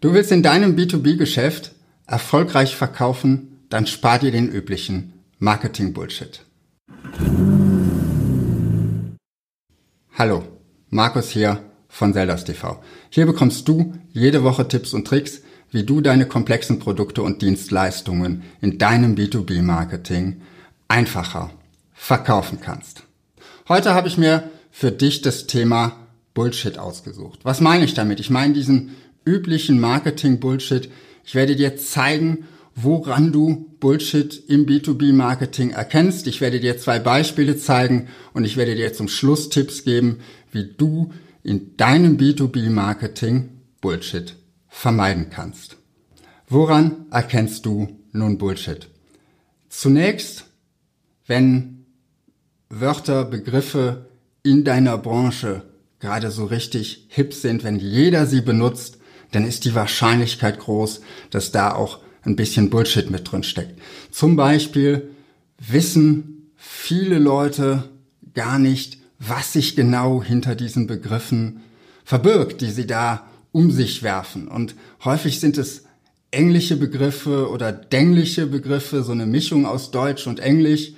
Du willst in deinem B2B-Geschäft erfolgreich verkaufen, dann spar dir den üblichen Marketing-Bullshit. Hallo, Markus hier von Zeldas TV. Hier bekommst du jede Woche Tipps und Tricks, wie du deine komplexen Produkte und Dienstleistungen in deinem B2B-Marketing einfacher verkaufen kannst. Heute habe ich mir für dich das Thema Bullshit ausgesucht. Was meine ich damit? Ich meine diesen üblichen Marketing-Bullshit. Ich werde dir zeigen, woran du Bullshit im B2B-Marketing erkennst. Ich werde dir zwei Beispiele zeigen und ich werde dir zum Schluss Tipps geben, wie du in deinem B2B-Marketing Bullshit vermeiden kannst. Woran erkennst du nun Bullshit? Zunächst, wenn Wörter, Begriffe in deiner Branche gerade so richtig hip sind, wenn jeder sie benutzt, dann ist die Wahrscheinlichkeit groß, dass da auch ein bisschen Bullshit mit drin steckt. Zum Beispiel wissen viele Leute gar nicht, was sich genau hinter diesen Begriffen verbirgt, die sie da um sich werfen. Und häufig sind es englische Begriffe oder dängliche Begriffe, so eine Mischung aus Deutsch und Englisch.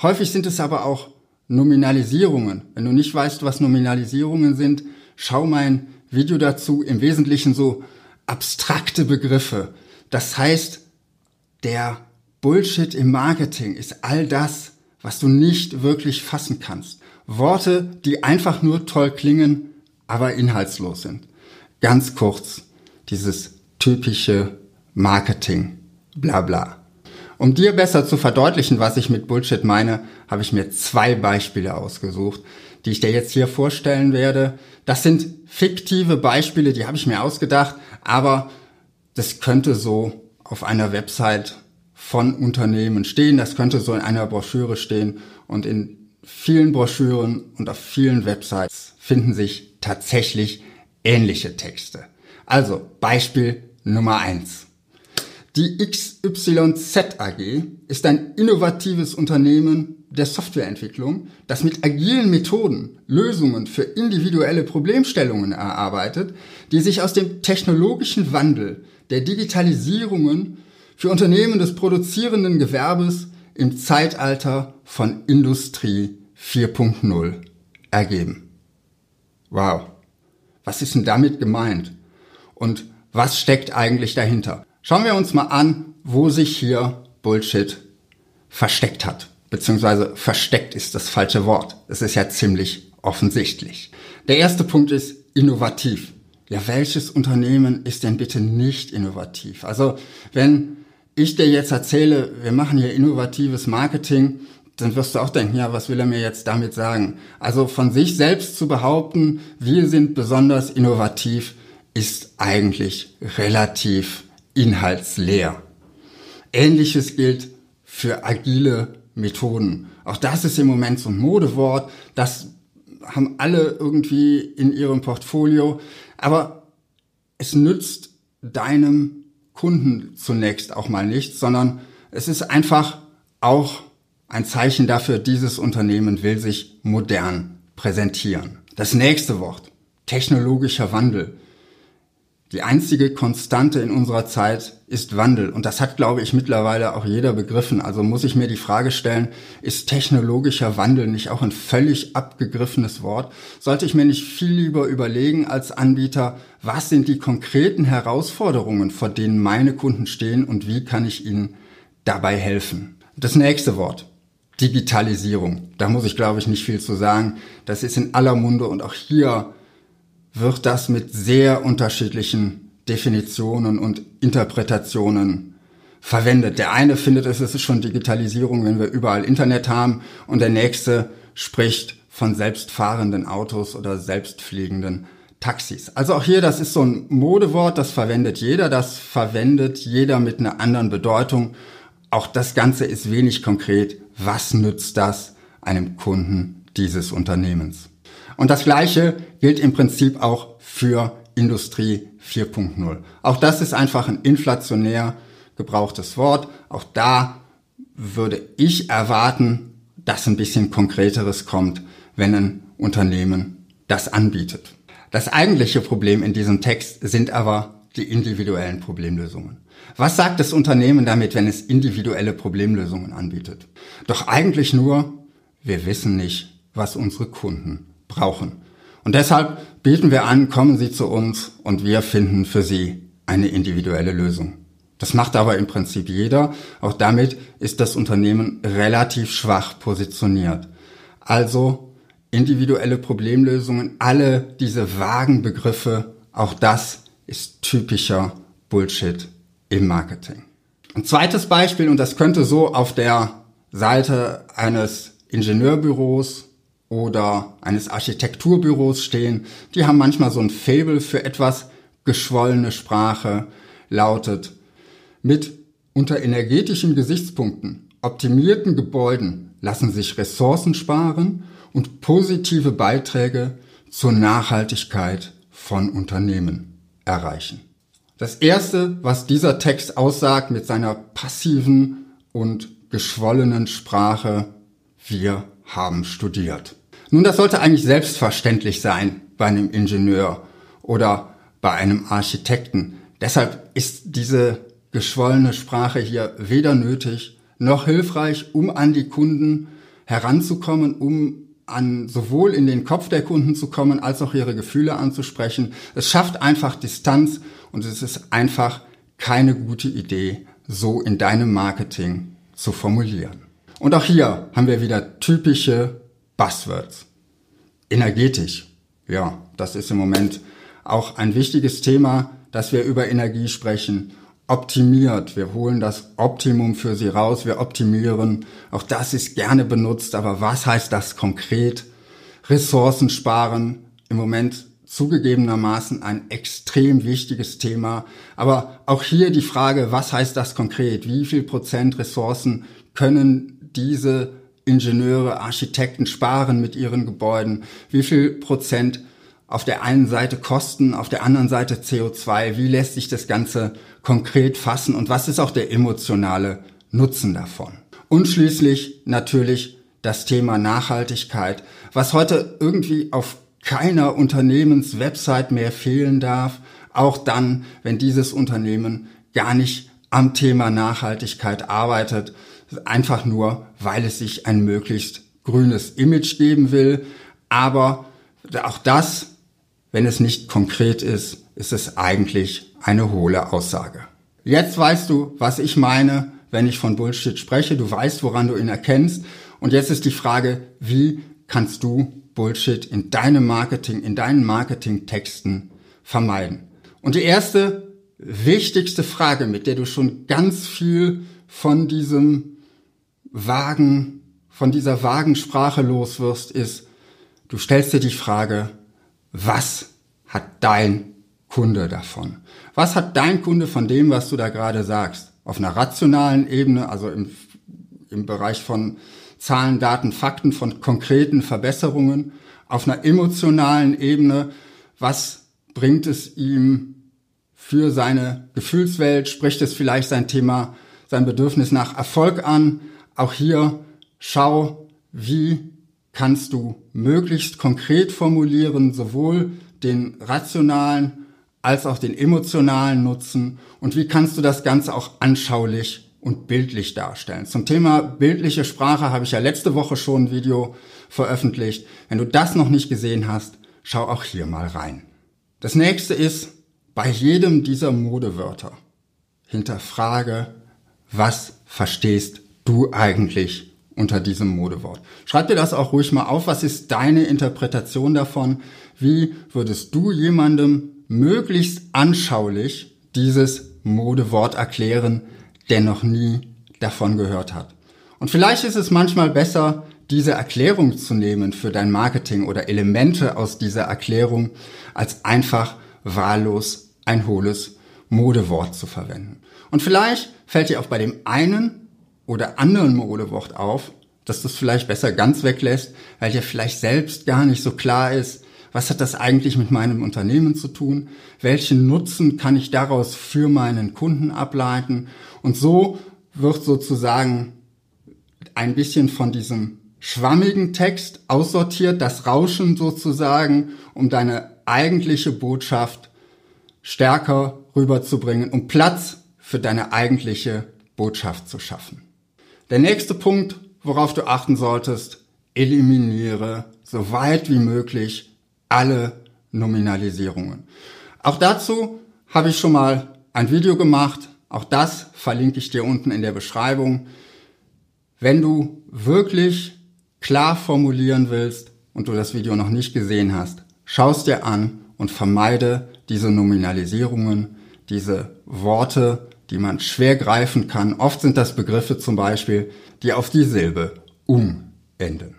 Häufig sind es aber auch Nominalisierungen. Wenn du nicht weißt, was Nominalisierungen sind, schau mein Video dazu. Im Wesentlichen so abstrakte Begriffe. Das heißt, der Bullshit im Marketing ist all das, was du nicht wirklich fassen kannst. Worte, die einfach nur toll klingen, aber inhaltslos sind. Ganz kurz, dieses typische Marketing, bla bla. Um dir besser zu verdeutlichen, was ich mit Bullshit meine, habe ich mir zwei Beispiele ausgesucht, die ich dir jetzt hier vorstellen werde. Das sind fiktive Beispiele, die habe ich mir ausgedacht, aber das könnte so auf einer Website von Unternehmen stehen, das könnte so in einer Broschüre stehen und in vielen Broschüren und auf vielen Websites finden sich tatsächlich ähnliche Texte. Also Beispiel Nummer eins. Die XYZ AG ist ein innovatives Unternehmen der Softwareentwicklung, das mit agilen Methoden Lösungen für individuelle Problemstellungen erarbeitet, die sich aus dem technologischen Wandel der Digitalisierungen für Unternehmen des produzierenden Gewerbes im Zeitalter von Industrie 4.0 ergeben. Wow. Was ist denn damit gemeint? Und was steckt eigentlich dahinter? Schauen wir uns mal an, wo sich hier Bullshit versteckt hat. Beziehungsweise versteckt ist das falsche Wort. Es ist ja ziemlich offensichtlich. Der erste Punkt ist innovativ. Ja, welches Unternehmen ist denn bitte nicht innovativ? Also, wenn ich dir jetzt erzähle, wir machen hier innovatives Marketing, dann wirst du auch denken, ja, was will er mir jetzt damit sagen? Also von sich selbst zu behaupten, wir sind besonders innovativ, ist eigentlich relativ inhaltsleer. Ähnliches gilt für agile Methoden. Auch das ist im Moment so ein Modewort. Das haben alle irgendwie in ihrem Portfolio. Aber es nützt deinem Kunden zunächst auch mal nichts, sondern es ist einfach auch ein Zeichen dafür, dieses Unternehmen will sich modern präsentieren. Das nächste Wort, technologischer Wandel. Die einzige Konstante in unserer Zeit ist Wandel. Und das hat, glaube ich, mittlerweile auch jeder begriffen. Also muss ich mir die Frage stellen, ist technologischer Wandel nicht auch ein völlig abgegriffenes Wort? Sollte ich mir nicht viel lieber überlegen als Anbieter, was sind die konkreten Herausforderungen, vor denen meine Kunden stehen und wie kann ich ihnen dabei helfen? Das nächste Wort. Digitalisierung. Da muss ich, glaube ich, nicht viel zu sagen. Das ist in aller Munde und auch hier wird das mit sehr unterschiedlichen Definitionen und Interpretationen verwendet. Der eine findet, es ist schon Digitalisierung, wenn wir überall Internet haben, und der nächste spricht von selbstfahrenden Autos oder selbstfliegenden Taxis. Also auch hier, das ist so ein Modewort, das verwendet jeder, das verwendet jeder mit einer anderen Bedeutung. Auch das Ganze ist wenig konkret. Was nützt das einem Kunden dieses Unternehmens? Und das Gleiche gilt im Prinzip auch für Industrie 4.0. Auch das ist einfach ein inflationär gebrauchtes Wort. Auch da würde ich erwarten, dass ein bisschen konkreteres kommt, wenn ein Unternehmen das anbietet. Das eigentliche Problem in diesem Text sind aber die individuellen Problemlösungen. Was sagt das Unternehmen damit, wenn es individuelle Problemlösungen anbietet? Doch eigentlich nur, wir wissen nicht, was unsere Kunden brauchen. Und deshalb bieten wir an, kommen Sie zu uns und wir finden für Sie eine individuelle Lösung. Das macht aber im Prinzip jeder. Auch damit ist das Unternehmen relativ schwach positioniert. Also individuelle Problemlösungen, alle diese vagen Begriffe, auch das ist typischer Bullshit im Marketing. Ein zweites Beispiel, und das könnte so auf der Seite eines Ingenieurbüros oder eines Architekturbüros stehen, die haben manchmal so ein Fable für etwas geschwollene Sprache, lautet, mit unter energetischen Gesichtspunkten optimierten Gebäuden lassen sich Ressourcen sparen und positive Beiträge zur Nachhaltigkeit von Unternehmen erreichen. Das erste, was dieser Text aussagt mit seiner passiven und geschwollenen Sprache, wir haben studiert. Nun, das sollte eigentlich selbstverständlich sein bei einem Ingenieur oder bei einem Architekten. Deshalb ist diese geschwollene Sprache hier weder nötig noch hilfreich, um an die Kunden heranzukommen, um an sowohl in den Kopf der Kunden zu kommen, als auch ihre Gefühle anzusprechen. Es schafft einfach Distanz und es ist einfach keine gute Idee, so in deinem Marketing zu formulieren. Und auch hier haben wir wieder typische Buzzwords. Energetisch. Ja, das ist im Moment auch ein wichtiges Thema, dass wir über Energie sprechen. Optimiert. Wir holen das Optimum für sie raus. Wir optimieren. Auch das ist gerne benutzt. Aber was heißt das konkret? Ressourcen sparen. Im Moment zugegebenermaßen ein extrem wichtiges Thema. Aber auch hier die Frage, was heißt das konkret? Wie viel Prozent Ressourcen können diese Ingenieure, Architekten sparen mit ihren Gebäuden? Wie viel Prozent auf der einen Seite Kosten, auf der anderen Seite CO2? Wie lässt sich das Ganze konkret fassen? Und was ist auch der emotionale Nutzen davon? Und schließlich natürlich das Thema Nachhaltigkeit, was heute irgendwie auf keiner Unternehmenswebsite mehr fehlen darf, auch dann, wenn dieses Unternehmen gar nicht am Thema Nachhaltigkeit arbeitet, einfach nur, weil es sich ein möglichst grünes Image geben will. Aber auch das, wenn es nicht konkret ist, ist es eigentlich eine hohle Aussage. Jetzt weißt du, was ich meine, wenn ich von Bullshit spreche. Du weißt, woran du ihn erkennst. Und jetzt ist die Frage, wie kannst du Bullshit in deinem Marketing, in deinen Marketingtexten vermeiden? Und die erste wichtigste Frage, mit der du schon ganz viel von diesem vagen, von dieser vagen Sprache los wirst, ist, du stellst dir die Frage, was hat dein Kunde davon? Was hat dein Kunde von dem, was du da gerade sagst? Auf einer rationalen Ebene, also im, im Bereich von Zahlen, Daten, Fakten, von konkreten Verbesserungen. Auf einer emotionalen Ebene, was bringt es ihm für seine Gefühlswelt? Spricht es vielleicht sein Thema, sein Bedürfnis nach Erfolg an? Auch hier schau, wie kannst du möglichst konkret formulieren, sowohl den rationalen als auch den emotionalen Nutzen und wie kannst du das Ganze auch anschaulich und bildlich darstellen. Zum Thema bildliche Sprache habe ich ja letzte Woche schon ein Video veröffentlicht. Wenn du das noch nicht gesehen hast, schau auch hier mal rein. Das nächste ist, bei jedem dieser Modewörter hinterfrage, was verstehst du eigentlich unter diesem Modewort? Schreib dir das auch ruhig mal auf. Was ist deine Interpretation davon? Wie würdest du jemandem möglichst anschaulich dieses Modewort erklären, der noch nie davon gehört hat? Und vielleicht ist es manchmal besser, diese Erklärung zu nehmen für dein Marketing oder Elemente aus dieser Erklärung, als einfach wahllos ein hohles Modewort zu verwenden. Und vielleicht fällt dir auch bei dem einen oder anderen Modewort auf, dass du es vielleicht besser ganz weglässt, weil dir vielleicht selbst gar nicht so klar ist, was hat das eigentlich mit meinem Unternehmen zu tun? Welchen Nutzen kann ich daraus für meinen Kunden ableiten? Und so wird sozusagen ein bisschen von diesem schwammigen Text aussortiert, das Rauschen sozusagen, um deine eigentliche Botschaft stärker rüberzubringen, um Platz für deine eigentliche Botschaft zu schaffen. Der nächste Punkt, worauf du achten solltest, eliminiere so weit wie möglich alle Nominalisierungen. Auch dazu habe ich schon mal ein Video gemacht. Auch das verlinke ich dir unten in der Beschreibung. Wenn du wirklich klar formulieren willst und du das Video noch nicht gesehen hast, schaust dir an und vermeide diese Nominalisierungen, diese Worte, die man schwer greifen kann. Oft sind das Begriffe zum Beispiel, die auf die Silbe um enden.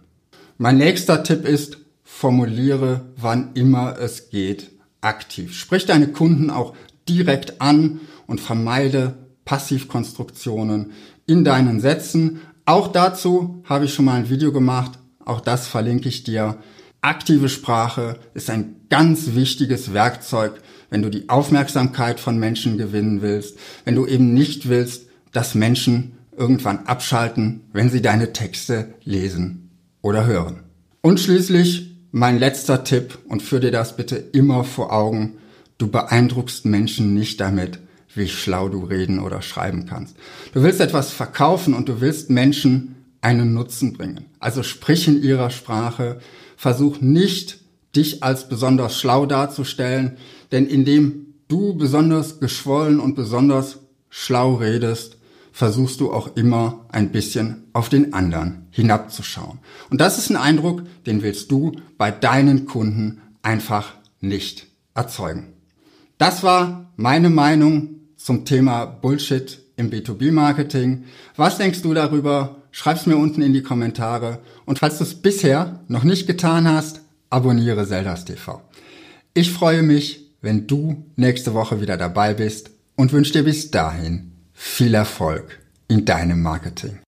Mein nächster Tipp ist, formuliere, wann immer es geht, aktiv. Sprich deine Kunden auch direkt an und vermeide Passivkonstruktionen in deinen Sätzen. Auch dazu habe ich schon mal ein Video gemacht. Auch das verlinke ich dir. Aktive Sprache ist ein ganz wichtiges Werkzeug, wenn du die Aufmerksamkeit von Menschen gewinnen willst, wenn du eben nicht willst, dass Menschen irgendwann abschalten, wenn sie deine Texte lesen oder hören. Und schließlich mein letzter Tipp und führ dir das bitte immer vor Augen. Du beeindruckst Menschen nicht damit, wie schlau du reden oder schreiben kannst. Du willst etwas verkaufen und du willst Menschen einen Nutzen bringen. Also sprich in ihrer Sprache, versuch nicht, dich als besonders schlau darzustellen, denn indem du besonders geschwollen und besonders schlau redest, versuchst du auch immer ein bisschen auf den anderen hinabzuschauen. Und das ist ein Eindruck, den willst du bei deinen Kunden einfach nicht erzeugen. Das war meine Meinung zum Thema Bullshit im B2B-Marketing. Was denkst du darüber? Schreib's mir unten in die Kommentare. Und falls du es bisher noch nicht getan hast, abonniere Zeldas TV. Ich freue mich, wenn du nächste Woche wieder dabei bist und wünsche dir bis dahin viel Erfolg in deinem Marketing.